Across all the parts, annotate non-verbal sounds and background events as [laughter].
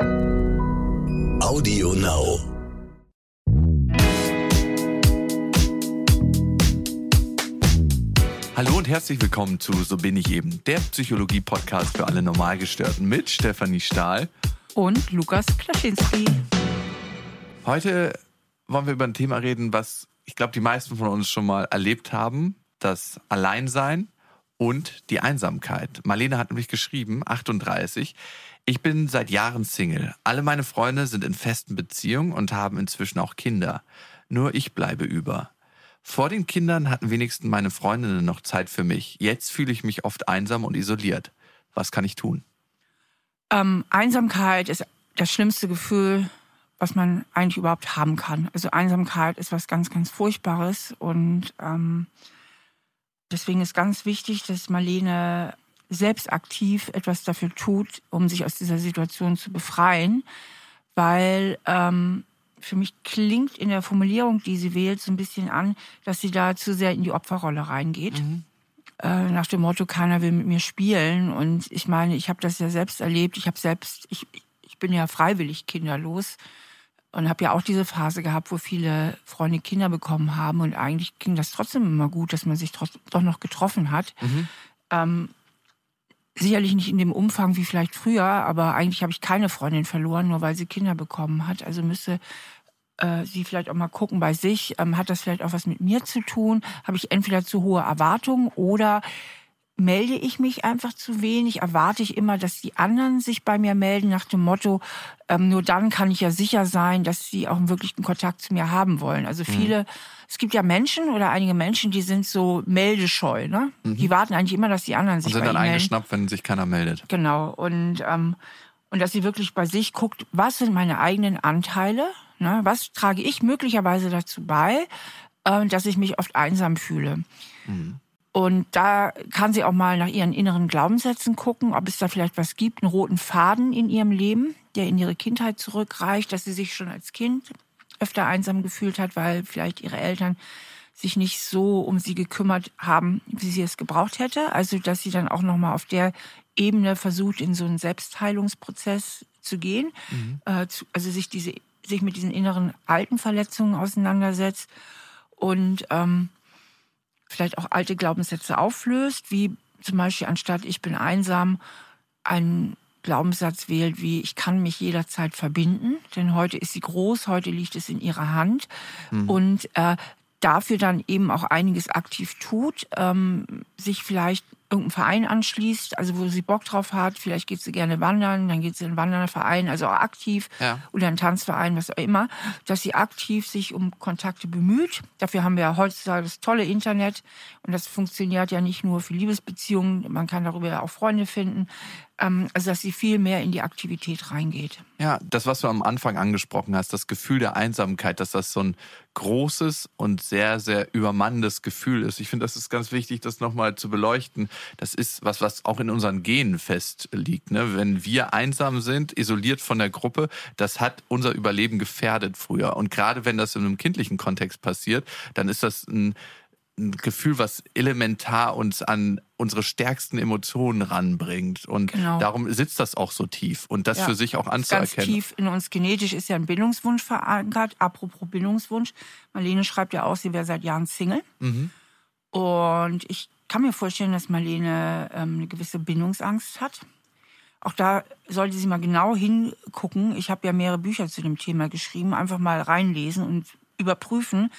Audio Now. Hallo und herzlich willkommen zu So bin ich eben, der Psychologie-Podcast für alle Normalgestörten mit Stefanie Stahl und Lukas Klaschinski. Heute wollen wir über ein Thema reden, was ich glaube, die meisten von uns schon mal erlebt haben, das Alleinsein und die Einsamkeit. Marlene hat nämlich geschrieben, 38, ich bin seit Jahren Single. Alle meine Freunde sind in festen Beziehungen und haben inzwischen auch Kinder. Nur ich bleibe über. Vor den Kindern hatten wenigstens meine Freundinnen noch Zeit für mich. Jetzt fühle ich mich oft einsam und isoliert. Was kann ich tun? Ähm, Einsamkeit ist das schlimmste Gefühl, was man eigentlich überhaupt haben kann. Also Einsamkeit ist was ganz, ganz Furchtbares und ähm, deswegen ist ganz wichtig, dass Marlene selbst aktiv etwas dafür tut, um sich aus dieser Situation zu befreien, weil ähm, für mich klingt in der Formulierung, die sie wählt, so ein bisschen an, dass sie da zu sehr in die Opferrolle reingeht. Mhm. Äh, nach dem Motto, keiner will mit mir spielen. Und ich meine, ich habe das ja selbst erlebt. Ich habe selbst, ich, ich bin ja freiwillig kinderlos und habe ja auch diese Phase gehabt, wo viele Freunde Kinder bekommen haben und eigentlich ging das trotzdem immer gut, dass man sich doch noch getroffen hat. Mhm. Ähm, sicherlich nicht in dem Umfang wie vielleicht früher, aber eigentlich habe ich keine Freundin verloren, nur weil sie Kinder bekommen hat. Also müsste äh, sie vielleicht auch mal gucken bei sich, ähm, hat das vielleicht auch was mit mir zu tun? Habe ich entweder zu hohe Erwartungen oder melde ich mich einfach zu wenig? Erwarte ich immer, dass die anderen sich bei mir melden nach dem Motto, ähm, nur dann kann ich ja sicher sein, dass sie auch wirklich einen Kontakt zu mir haben wollen. Also mhm. viele, mhm. es gibt ja Menschen oder einige Menschen, die sind so meldescheu, ne? Mhm. Die warten eigentlich immer, dass die anderen sich und sind dann eingeschnappt, wenn sich keiner meldet. Genau. Und ähm, und dass sie wirklich bei sich guckt, was sind meine eigenen Anteile? Ne? Was trage ich möglicherweise dazu bei, äh, dass ich mich oft einsam fühle? Mhm. Und da kann sie auch mal nach ihren inneren Glaubenssätzen gucken, ob es da vielleicht was gibt, einen roten Faden in ihrem Leben, der in ihre Kindheit zurückreicht, dass sie sich schon als Kind öfter einsam gefühlt hat, weil vielleicht ihre Eltern sich nicht so um sie gekümmert haben, wie sie es gebraucht hätte. Also, dass sie dann auch nochmal auf der Ebene versucht, in so einen Selbstheilungsprozess zu gehen, mhm. äh, also sich diese, sich mit diesen inneren alten Verletzungen auseinandersetzt und ähm, vielleicht auch alte Glaubenssätze auflöst, wie zum Beispiel anstatt ich bin einsam, einen Glaubenssatz wählt wie ich kann mich jederzeit verbinden, denn heute ist sie groß, heute liegt es in ihrer Hand mhm. und äh, dafür dann eben auch einiges aktiv tut, ähm, sich vielleicht irgendeinem Verein anschließt, also wo sie Bock drauf hat, vielleicht geht sie gerne wandern, dann geht sie in einen Wanderverein, also auch aktiv ja. oder einen Tanzverein, was auch immer, dass sie aktiv sich um Kontakte bemüht. Dafür haben wir ja heutzutage das tolle Internet und das funktioniert ja nicht nur für Liebesbeziehungen, man kann darüber ja auch Freunde finden, ähm, also dass sie viel mehr in die Aktivität reingeht. Ja, das, was du am Anfang angesprochen hast, das Gefühl der Einsamkeit, dass das so ein großes und sehr, sehr übermannendes Gefühl ist. Ich finde, das ist ganz wichtig, das nochmal zu beleuchten. Das ist was, was auch in unseren Genen festliegt. Ne? Wenn wir einsam sind, isoliert von der Gruppe, das hat unser Überleben gefährdet früher. Und gerade wenn das in einem kindlichen Kontext passiert, dann ist das ein ein Gefühl, was elementar uns an unsere stärksten Emotionen ranbringt. Und genau. darum sitzt das auch so tief und das ja, für sich auch anzuerkennen. Ganz tief in uns genetisch ist ja ein Bindungswunsch verankert. Apropos Bindungswunsch. Marlene schreibt ja auch, sie wäre seit Jahren Single. Mhm. Und ich kann mir vorstellen, dass Marlene ähm, eine gewisse Bindungsangst hat. Auch da sollte sie mal genau hingucken. Ich habe ja mehrere Bücher zu dem Thema geschrieben. Einfach mal reinlesen und überprüfen,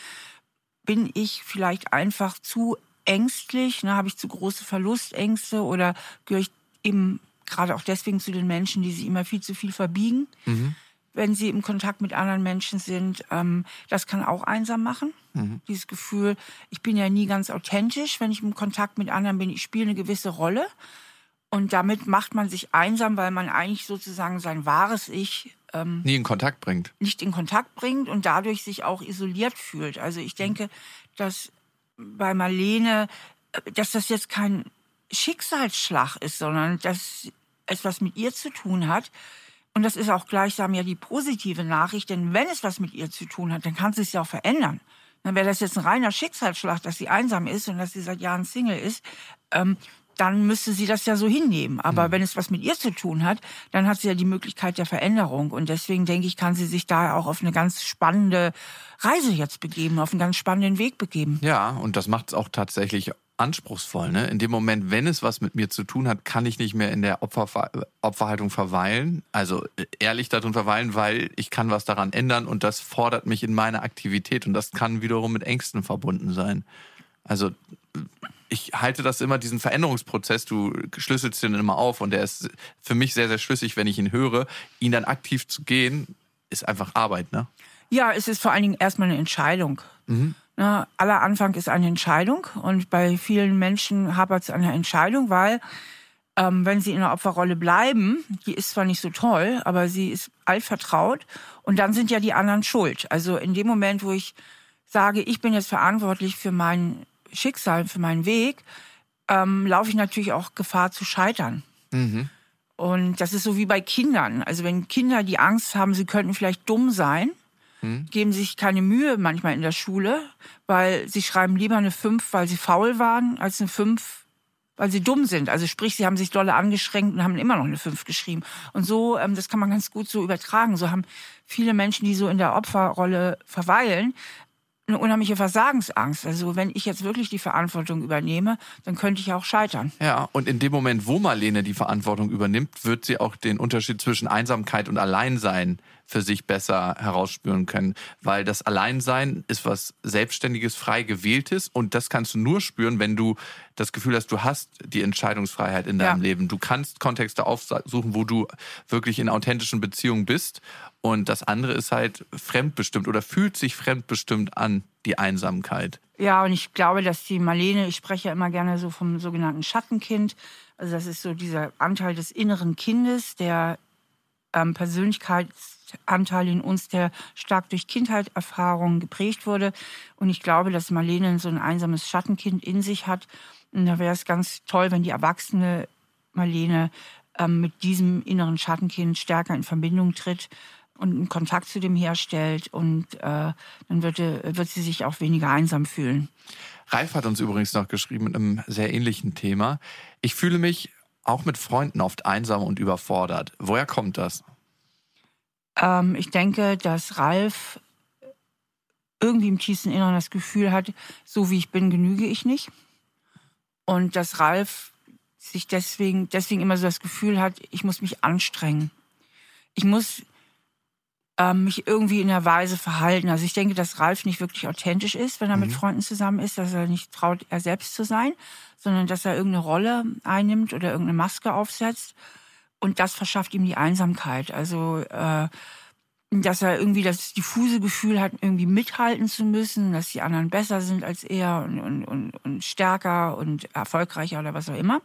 bin ich vielleicht einfach zu ängstlich, ne, habe ich zu große Verlustängste oder gehöre ich eben gerade auch deswegen zu den Menschen, die sich immer viel zu viel verbiegen, mhm. wenn sie im Kontakt mit anderen Menschen sind. Ähm, das kann auch einsam machen. Mhm. Dieses Gefühl, ich bin ja nie ganz authentisch, wenn ich im Kontakt mit anderen bin. Ich spiele eine gewisse Rolle. Und damit macht man sich einsam, weil man eigentlich sozusagen sein wahres Ich ähm, nie in Kontakt bringt. Nicht in Kontakt bringt und dadurch sich auch isoliert fühlt. Also ich denke, dass bei Marlene, äh, dass das jetzt kein Schicksalsschlag ist, sondern dass es was mit ihr zu tun hat. Und das ist auch gleichsam ja die positive Nachricht, denn wenn es was mit ihr zu tun hat, dann kann sie es ja auch verändern. Dann wäre das jetzt ein reiner Schicksalsschlag, dass sie einsam ist und dass sie seit Jahren Single ist. Ähm, dann müsste sie das ja so hinnehmen. Aber mhm. wenn es was mit ihr zu tun hat, dann hat sie ja die Möglichkeit der Veränderung. Und deswegen denke ich, kann sie sich da auch auf eine ganz spannende Reise jetzt begeben, auf einen ganz spannenden Weg begeben. Ja, und das macht es auch tatsächlich anspruchsvoll. Ne? In dem Moment, wenn es was mit mir zu tun hat, kann ich nicht mehr in der Opfer, Opferhaltung verweilen. Also äh, ehrlich darin verweilen, weil ich kann was daran ändern und das fordert mich in meine Aktivität und das kann wiederum mit Ängsten verbunden sein. Also ich halte das immer, diesen Veränderungsprozess, du schlüsselst den immer auf und der ist für mich sehr, sehr schlüssig, wenn ich ihn höre. Ihn dann aktiv zu gehen, ist einfach Arbeit, ne? Ja, es ist vor allen Dingen erstmal eine Entscheidung. Mhm. Na, aller Anfang ist eine Entscheidung und bei vielen Menschen hapert es an der Entscheidung, weil ähm, wenn sie in der Opferrolle bleiben, die ist zwar nicht so toll, aber sie ist altvertraut und dann sind ja die anderen schuld. Also in dem Moment, wo ich sage, ich bin jetzt verantwortlich für mein Schicksal, für meinen Weg, ähm, laufe ich natürlich auch Gefahr zu scheitern. Mhm. Und das ist so wie bei Kindern. Also wenn Kinder die Angst haben, sie könnten vielleicht dumm sein, hm. geben sich keine Mühe manchmal in der Schule, weil sie schreiben lieber eine 5, weil sie faul waren, als eine 5, weil sie dumm sind. Also sprich, sie haben sich dolle angeschränkt und haben immer noch eine 5 geschrieben. Und so, ähm, das kann man ganz gut so übertragen. So haben viele Menschen, die so in der Opferrolle verweilen, eine unheimliche Versagensangst. Also wenn ich jetzt wirklich die Verantwortung übernehme, dann könnte ich auch scheitern. Ja, und in dem Moment, wo Marlene die Verantwortung übernimmt, wird sie auch den Unterschied zwischen Einsamkeit und Alleinsein für sich besser herausspüren können. Weil das Alleinsein ist was Selbstständiges, frei gewähltes und das kannst du nur spüren, wenn du das Gefühl hast, du hast die Entscheidungsfreiheit in deinem ja. Leben. Du kannst Kontexte aufsuchen, wo du wirklich in authentischen Beziehungen bist und das andere ist halt fremdbestimmt oder fühlt sich fremdbestimmt an, die Einsamkeit. Ja, und ich glaube, dass die Marlene, ich spreche ja immer gerne so vom sogenannten Schattenkind. Also das ist so dieser Anteil des inneren Kindes, der ähm, Persönlichkeitsanteil in uns, der stark durch Kindheitserfahrungen geprägt wurde. Und ich glaube, dass Marlene so ein einsames Schattenkind in sich hat. Und da wäre es ganz toll, wenn die erwachsene Marlene ähm, mit diesem inneren Schattenkind stärker in Verbindung tritt und einen Kontakt zu dem herstellt und äh, dann wird, wird sie sich auch weniger einsam fühlen. Ralf hat uns übrigens noch geschrieben mit einem sehr ähnlichen Thema. Ich fühle mich auch mit Freunden oft einsam und überfordert. Woher kommt das? Ähm, ich denke, dass Ralf irgendwie im tiefsten Inneren das Gefühl hat, so wie ich bin, genüge ich nicht. Und dass Ralf sich deswegen, deswegen immer so das Gefühl hat, ich muss mich anstrengen. Ich muss ähm, mich irgendwie in der Weise verhalten. Also ich denke, dass Ralf nicht wirklich authentisch ist, wenn er mhm. mit Freunden zusammen ist, dass er nicht traut, er selbst zu sein, sondern dass er irgendeine Rolle einnimmt oder irgendeine Maske aufsetzt. Und das verschafft ihm die Einsamkeit. Also äh, dass er irgendwie das diffuse Gefühl hat, irgendwie mithalten zu müssen, dass die anderen besser sind als er und, und, und, und stärker und erfolgreicher oder was auch immer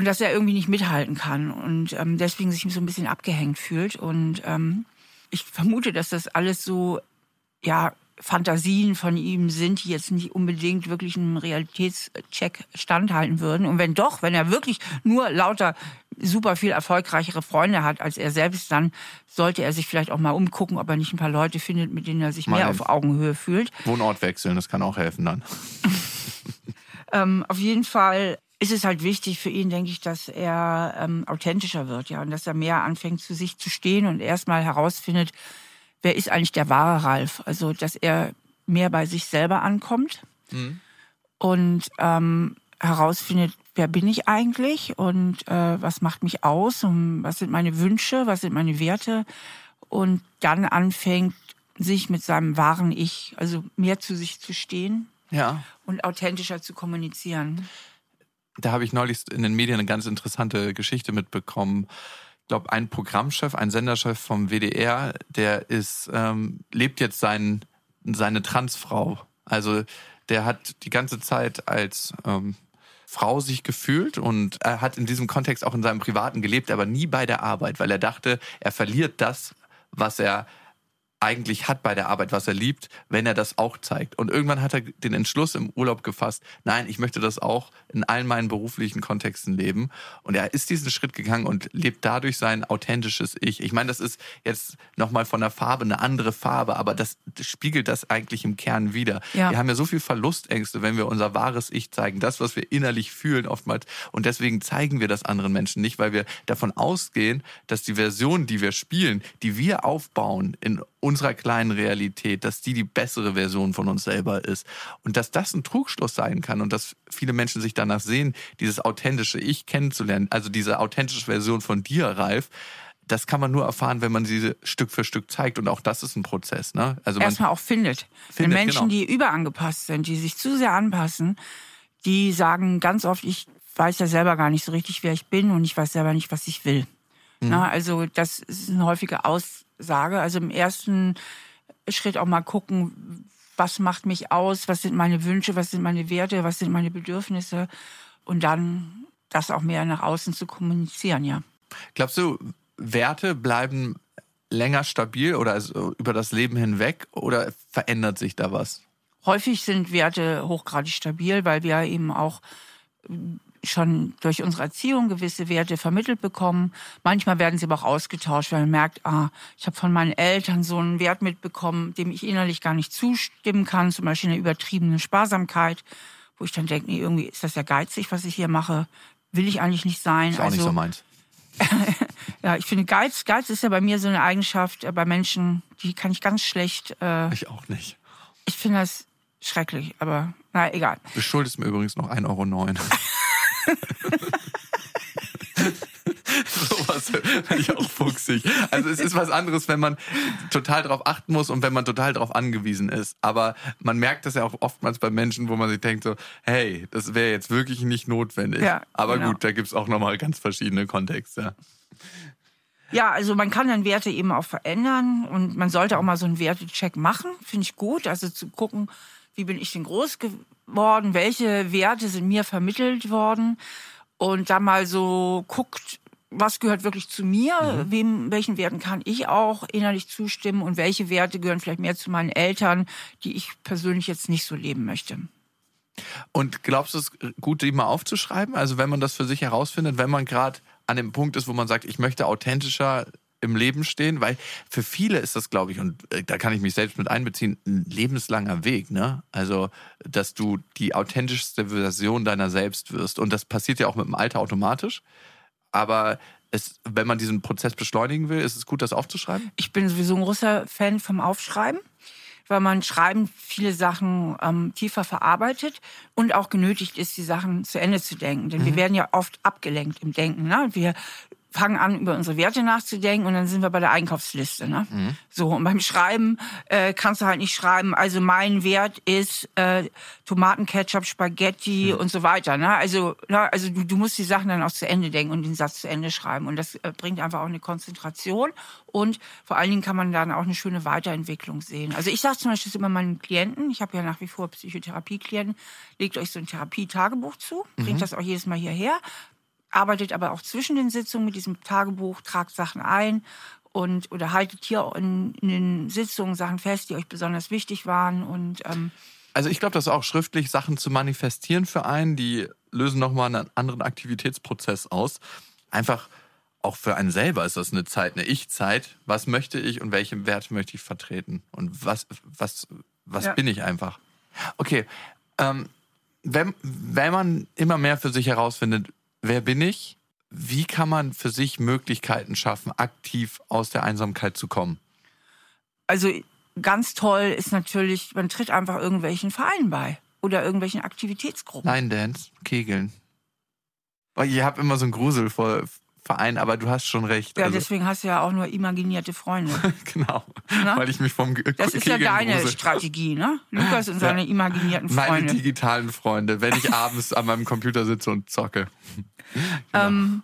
und dass er irgendwie nicht mithalten kann und ähm, deswegen sich so ein bisschen abgehängt fühlt. Und ähm, ich vermute, dass das alles so, ja, Fantasien von ihm sind, die jetzt nicht unbedingt wirklich einem Realitätscheck standhalten würden. Und wenn doch, wenn er wirklich nur lauter super viel erfolgreichere Freunde hat als er selbst, dann sollte er sich vielleicht auch mal umgucken, ob er nicht ein paar Leute findet, mit denen er sich mal mehr auf Augenhöhe fühlt. Wohnort wechseln, das kann auch helfen dann. [laughs] ähm, auf jeden Fall ist es halt wichtig für ihn, denke ich, dass er ähm, authentischer wird, ja, und dass er mehr anfängt, zu sich zu stehen und erstmal herausfindet, wer ist eigentlich der wahre Ralf? Also, dass er mehr bei sich selber ankommt mhm. und ähm, herausfindet, wer bin ich eigentlich und äh, was macht mich aus und was sind meine Wünsche, was sind meine Werte und dann anfängt, sich mit seinem wahren Ich, also mehr zu sich zu stehen ja. und authentischer zu kommunizieren da habe ich neulich in den Medien eine ganz interessante Geschichte mitbekommen. Ich glaube, ein Programmchef, ein Senderchef vom WDR, der ist, ähm, lebt jetzt sein, seine Transfrau. Also der hat die ganze Zeit als ähm, Frau sich gefühlt und er hat in diesem Kontext auch in seinem Privaten gelebt, aber nie bei der Arbeit, weil er dachte, er verliert das, was er eigentlich hat bei der Arbeit, was er liebt, wenn er das auch zeigt. Und irgendwann hat er den Entschluss im Urlaub gefasst, nein, ich möchte das auch in allen meinen beruflichen Kontexten leben. Und er ist diesen Schritt gegangen und lebt dadurch sein authentisches Ich. Ich meine, das ist jetzt nochmal von der Farbe eine andere Farbe, aber das spiegelt das eigentlich im Kern wieder. Ja. Wir haben ja so viel Verlustängste, wenn wir unser wahres Ich zeigen, das, was wir innerlich fühlen oftmals. Und deswegen zeigen wir das anderen Menschen nicht, weil wir davon ausgehen, dass die Version, die wir spielen, die wir aufbauen in unserer kleinen Realität, dass die die bessere Version von uns selber ist. Und dass das ein Trugschluss sein kann und dass viele Menschen sich danach sehen, dieses authentische Ich kennenzulernen, also diese authentische Version von dir, Ralf, das kann man nur erfahren, wenn man sie Stück für Stück zeigt. Und auch das ist ein Prozess. Ne? Also Erstmal auch findet. findet Wenn Menschen, genau. die überangepasst sind, die sich zu sehr anpassen, die sagen ganz oft, ich weiß ja selber gar nicht so richtig, wer ich bin und ich weiß selber nicht, was ich will. Mhm. Na, also das ist eine häufige Aussage. Also im ersten Schritt auch mal gucken, was macht mich aus, was sind meine Wünsche, was sind meine Werte, was sind meine Bedürfnisse und dann das auch mehr nach außen zu kommunizieren, ja. Glaubst du, Werte bleiben länger stabil oder also über das Leben hinweg oder verändert sich da was? Häufig sind Werte hochgradig stabil, weil wir eben auch schon durch unsere Erziehung gewisse Werte vermittelt bekommen. Manchmal werden sie aber auch ausgetauscht, weil man merkt, ah, ich habe von meinen Eltern so einen Wert mitbekommen, dem ich innerlich gar nicht zustimmen kann, zum Beispiel eine übertriebene Sparsamkeit, wo ich dann denke, nee, irgendwie ist das ja geizig, was ich hier mache, will ich eigentlich nicht sein. Ist auch also, nicht so meins. [laughs] ja, ich finde Geiz, Geiz ist ja bei mir so eine Eigenschaft äh, bei Menschen, die kann ich ganz schlecht. Äh, ich auch nicht. Ich finde das schrecklich, aber na egal. Du schuldest mir übrigens noch 1,09 Euro. [laughs] Sowas finde ich auch fuchsig. Also es ist was anderes, wenn man total darauf achten muss und wenn man total darauf angewiesen ist. Aber man merkt das ja auch oftmals bei Menschen, wo man sich denkt so, hey, das wäre jetzt wirklich nicht notwendig. Ja, Aber genau. gut, da gibt es auch nochmal ganz verschiedene Kontexte. Ja, also man kann dann Werte eben auch verändern und man sollte auch mal so einen Wertecheck machen, finde ich gut. Also zu gucken, wie bin ich denn groß geworden, welche Werte sind mir vermittelt worden und da mal so guckt, was gehört wirklich zu mir, mhm. wem, welchen Werten kann ich auch innerlich zustimmen und welche Werte gehören vielleicht mehr zu meinen Eltern, die ich persönlich jetzt nicht so leben möchte. Und glaubst du, es gut, die mal aufzuschreiben? Also wenn man das für sich herausfindet, wenn man gerade an dem Punkt ist, wo man sagt, ich möchte authentischer im Leben stehen, weil für viele ist das, glaube ich, und äh, da kann ich mich selbst mit einbeziehen, ein lebenslanger Weg, ne? Also, dass du die authentischste Version deiner selbst wirst. Und das passiert ja auch mit dem Alter automatisch. Aber es, wenn man diesen Prozess beschleunigen will, ist es gut, das aufzuschreiben? Ich bin sowieso ein großer Fan vom Aufschreiben weil man Schreiben viele Sachen ähm, tiefer verarbeitet und auch genötigt ist, die Sachen zu Ende zu denken. Denn mhm. wir werden ja oft abgelenkt im Denken. Ne? Wir fangen an, über unsere Werte nachzudenken und dann sind wir bei der Einkaufsliste. Ne? Mhm. So, und beim Schreiben äh, kannst du halt nicht schreiben, also mein Wert ist äh, Tomatenketchup, Spaghetti mhm. und so weiter. Ne? Also, ne? also du, du musst die Sachen dann auch zu Ende denken und den Satz zu Ende schreiben. Und das äh, bringt einfach auch eine Konzentration und vor allen Dingen kann man dann auch eine schöne Weiterentwicklung sehen. Also ich sage zum Beispiel immer meinen Klienten, ich habe ja nach wie vor Psychotherapie-Klienten, legt euch so ein Therapietagebuch zu, bringt mhm. das auch jedes Mal hierher, arbeitet aber auch zwischen den Sitzungen mit diesem Tagebuch, tragt Sachen ein und oder haltet hier in, in den Sitzungen Sachen fest, die euch besonders wichtig waren und ähm, also ich glaube, das ist auch schriftlich Sachen zu manifestieren für einen, die lösen nochmal einen anderen Aktivitätsprozess aus. Einfach auch für einen selber ist das eine Zeit, eine Ich-Zeit. Was möchte ich und welche Werte möchte ich vertreten? Und was, was, was ja. bin ich einfach? Okay, ähm, wenn, wenn man immer mehr für sich herausfindet, wer bin ich? Wie kann man für sich Möglichkeiten schaffen, aktiv aus der Einsamkeit zu kommen? Also ganz toll ist natürlich, man tritt einfach irgendwelchen Vereinen bei oder irgendwelchen Aktivitätsgruppen. Line Dance, Kegeln. Weil ihr habt immer so einen Grusel vor, Verein, aber du hast schon recht. Ja, also, deswegen hast du ja auch nur imaginierte Freunde. [laughs] genau. Na? Weil ich mich vom G Das ist ja deine grusel. Strategie, ne? Lukas und seine ja. imaginierten Freunde. Meine digitalen Freunde, wenn ich [laughs] abends an meinem Computer sitze und zocke. genau. [laughs] ähm,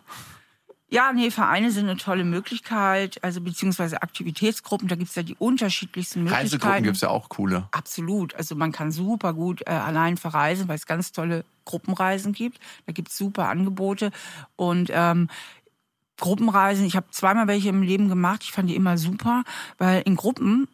ja, nee, Vereine sind eine tolle Möglichkeit, also beziehungsweise Aktivitätsgruppen, da gibt es ja die unterschiedlichsten Möglichkeiten. Reisegruppen gibt es ja auch coole. Absolut, also man kann super gut äh, allein verreisen, weil es ganz tolle Gruppenreisen gibt. Da gibt es super Angebote und ähm, Gruppenreisen, ich habe zweimal welche im Leben gemacht, ich fand die immer super, weil in Gruppen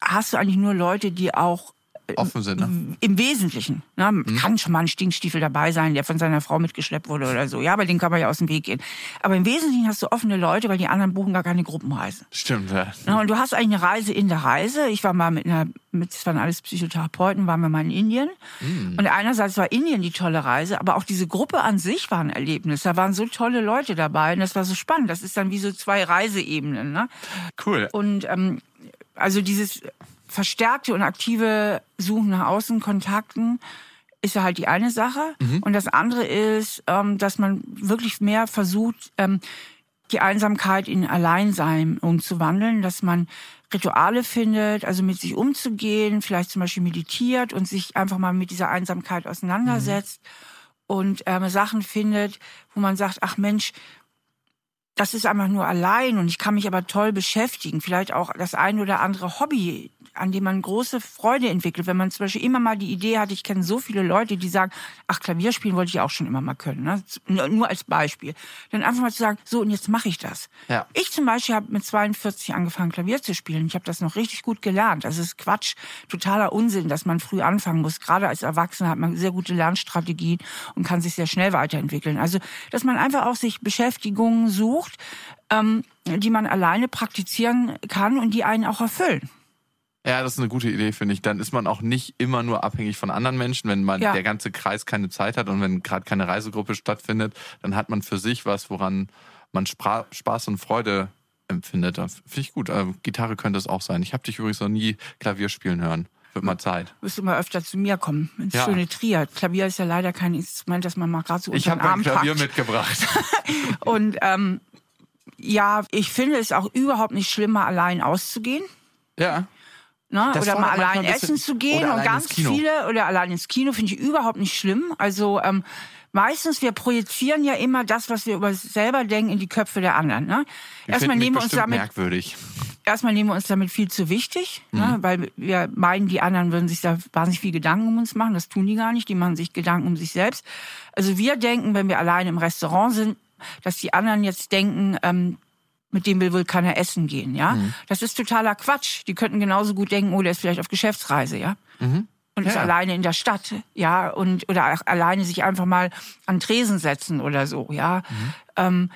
hast du eigentlich nur Leute, die auch offen sind. Ne? Im Wesentlichen. Ne? Mhm. Kann schon mal ein Stinkstiefel dabei sein, der von seiner Frau mitgeschleppt wurde oder so. Ja, aber den kann man ja aus dem Weg gehen. Aber im Wesentlichen hast du offene Leute, weil die anderen buchen gar keine Gruppenreise. Stimmt, ja. Ne? Und du hast eigentlich eine Reise in der Reise. Ich war mal mit einer, mit, das waren alles Psychotherapeuten, waren wir mal in Indien. Mhm. Und einerseits war Indien die tolle Reise, aber auch diese Gruppe an sich war ein Erlebnis. Da waren so tolle Leute dabei und das war so spannend. Das ist dann wie so zwei Reiseebenen. Ne? Cool. Und ähm, also dieses verstärkte und aktive Suchen nach Außenkontakten ist ja halt die eine Sache. Mhm. Und das andere ist, ähm, dass man wirklich mehr versucht, ähm, die Einsamkeit in Alleinsein umzuwandeln, dass man Rituale findet, also mit sich umzugehen, vielleicht zum Beispiel meditiert und sich einfach mal mit dieser Einsamkeit auseinandersetzt mhm. und ähm, Sachen findet, wo man sagt, ach Mensch, das ist einfach nur allein und ich kann mich aber toll beschäftigen. Vielleicht auch das ein oder andere Hobby an dem man große Freude entwickelt. Wenn man zum Beispiel immer mal die Idee hat, ich kenne so viele Leute, die sagen, ach, Klavier spielen wollte ich auch schon immer mal können. Ne? Nur als Beispiel. Dann einfach mal zu sagen, so und jetzt mache ich das. Ja. Ich zum Beispiel habe mit 42 angefangen, Klavier zu spielen. Ich habe das noch richtig gut gelernt. Das ist Quatsch, totaler Unsinn, dass man früh anfangen muss. Gerade als Erwachsener hat man sehr gute Lernstrategien und kann sich sehr schnell weiterentwickeln. Also, dass man einfach auch sich Beschäftigungen sucht, ähm, die man alleine praktizieren kann und die einen auch erfüllen. Ja, das ist eine gute Idee, finde ich. Dann ist man auch nicht immer nur abhängig von anderen Menschen, wenn man ja. der ganze Kreis keine Zeit hat und wenn gerade keine Reisegruppe stattfindet, dann hat man für sich was, woran man Spra Spaß und Freude empfindet. Finde ich gut. Äh, Gitarre könnte es auch sein. Ich habe dich übrigens noch nie Klavier spielen hören. Wird mal Zeit. Wirst du mal öfter zu mir kommen. Ins ja. schöne Trier. Klavier ist ja leider kein Instrument, das man mal gerade so Ich habe ein Klavier packt. mitgebracht. [laughs] und ähm, ja, ich finde es auch überhaupt nicht schlimm, mal allein auszugehen. Ja. Ne? Oder mal allein essen zu gehen und ganz viele oder allein ins Kino finde ich überhaupt nicht schlimm. Also ähm, meistens wir projizieren ja immer das, was wir über uns selber denken, in die Köpfe der anderen. Ne? erstmal nehmen wir uns damit merkwürdig. Erstmal nehmen wir uns damit viel zu wichtig, ne? mhm. ne? weil wir meinen, die anderen würden sich da wahnsinnig viel Gedanken um uns machen. Das tun die gar nicht. Die machen sich Gedanken um sich selbst. Also wir denken, wenn wir allein im Restaurant sind, dass die anderen jetzt denken, ähm, mit dem will wohl keiner essen gehen, ja. Mhm. Das ist totaler Quatsch. Die könnten genauso gut denken, oh, der ist vielleicht auf Geschäftsreise, ja. Mhm. Und ja. ist alleine in der Stadt, ja, und oder alleine sich einfach mal an Tresen setzen oder so, ja. Mhm. Ähm,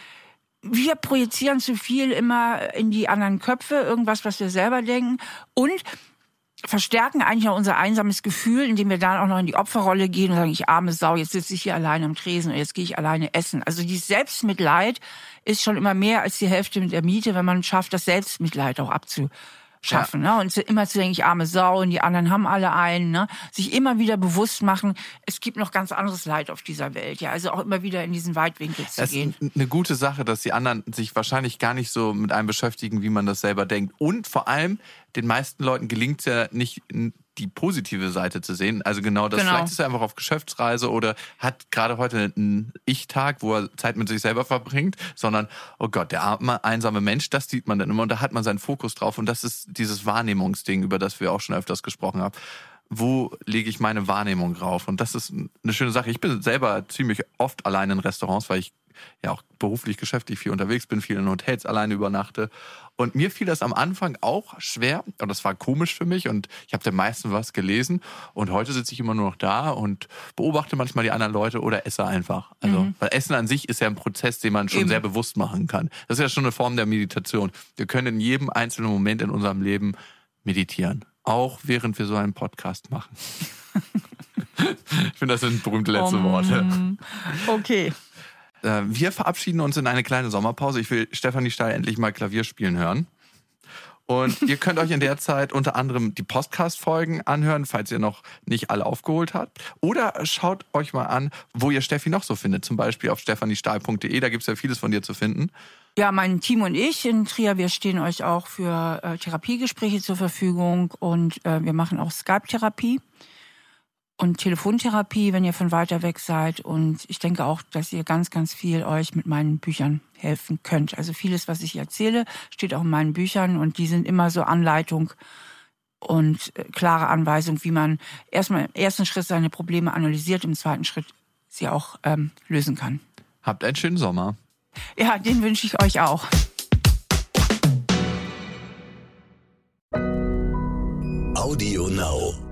wir projizieren zu viel immer in die anderen Köpfe, irgendwas, was wir selber denken. Und verstärken eigentlich auch unser einsames Gefühl, indem wir dann auch noch in die Opferrolle gehen und sagen, ich arme Sau, jetzt sitze ich hier alleine am Tresen und jetzt gehe ich alleine essen. Also dieses Selbstmitleid ist schon immer mehr als die Hälfte mit der Miete, wenn man schafft, das Selbstmitleid auch abzu schaffen. Ja. Ne? Und immer zu denken, ich arme Sau und die anderen haben alle einen. Ne? Sich immer wieder bewusst machen, es gibt noch ganz anderes Leid auf dieser Welt. Ja, Also auch immer wieder in diesen Weitwinkel zu das gehen. ist eine gute Sache, dass die anderen sich wahrscheinlich gar nicht so mit einem beschäftigen, wie man das selber denkt. Und vor allem, den meisten Leuten gelingt es ja nicht die positive Seite zu sehen. Also genau das. Genau. Vielleicht ist er einfach auf Geschäftsreise oder hat gerade heute einen Ich-Tag, wo er Zeit mit sich selber verbringt, sondern, oh Gott, der arme, einsame Mensch, das sieht man dann immer und da hat man seinen Fokus drauf und das ist dieses Wahrnehmungsding, über das wir auch schon öfters gesprochen haben wo lege ich meine Wahrnehmung drauf? Und das ist eine schöne Sache. Ich bin selber ziemlich oft allein in Restaurants, weil ich ja auch beruflich, geschäftlich viel unterwegs bin, viel in Hotels alleine übernachte. Und mir fiel das am Anfang auch schwer und das war komisch für mich und ich habe den meisten was gelesen und heute sitze ich immer nur noch da und beobachte manchmal die anderen Leute oder esse einfach. Also, mhm. weil Essen an sich ist ja ein Prozess, den man schon Eben. sehr bewusst machen kann. Das ist ja schon eine Form der Meditation. Wir können in jedem einzelnen Moment in unserem Leben meditieren. Auch während wir so einen Podcast machen. [laughs] ich finde, das sind berühmte letzte um, Worte. Okay. Äh, wir verabschieden uns in eine kleine Sommerpause. Ich will Stefanie Stahl endlich mal Klavier spielen hören. Und ihr könnt euch in der [laughs] Zeit unter anderem die Podcast-Folgen anhören, falls ihr noch nicht alle aufgeholt habt. Oder schaut euch mal an, wo ihr Steffi noch so findet. Zum Beispiel auf stefaniestahl.de, da gibt es ja vieles von dir zu finden. Ja, mein Team und ich in Trier, wir stehen euch auch für äh, Therapiegespräche zur Verfügung und äh, wir machen auch Skype-Therapie und Telefontherapie, wenn ihr von weiter weg seid. Und ich denke auch, dass ihr ganz, ganz viel euch mit meinen Büchern helfen könnt. Also vieles, was ich erzähle, steht auch in meinen Büchern und die sind immer so Anleitung und äh, klare Anweisung, wie man erstmal im ersten Schritt seine Probleme analysiert, im zweiten Schritt sie auch ähm, lösen kann. Habt einen schönen Sommer. Ja, den wünsche ich euch auch. Now.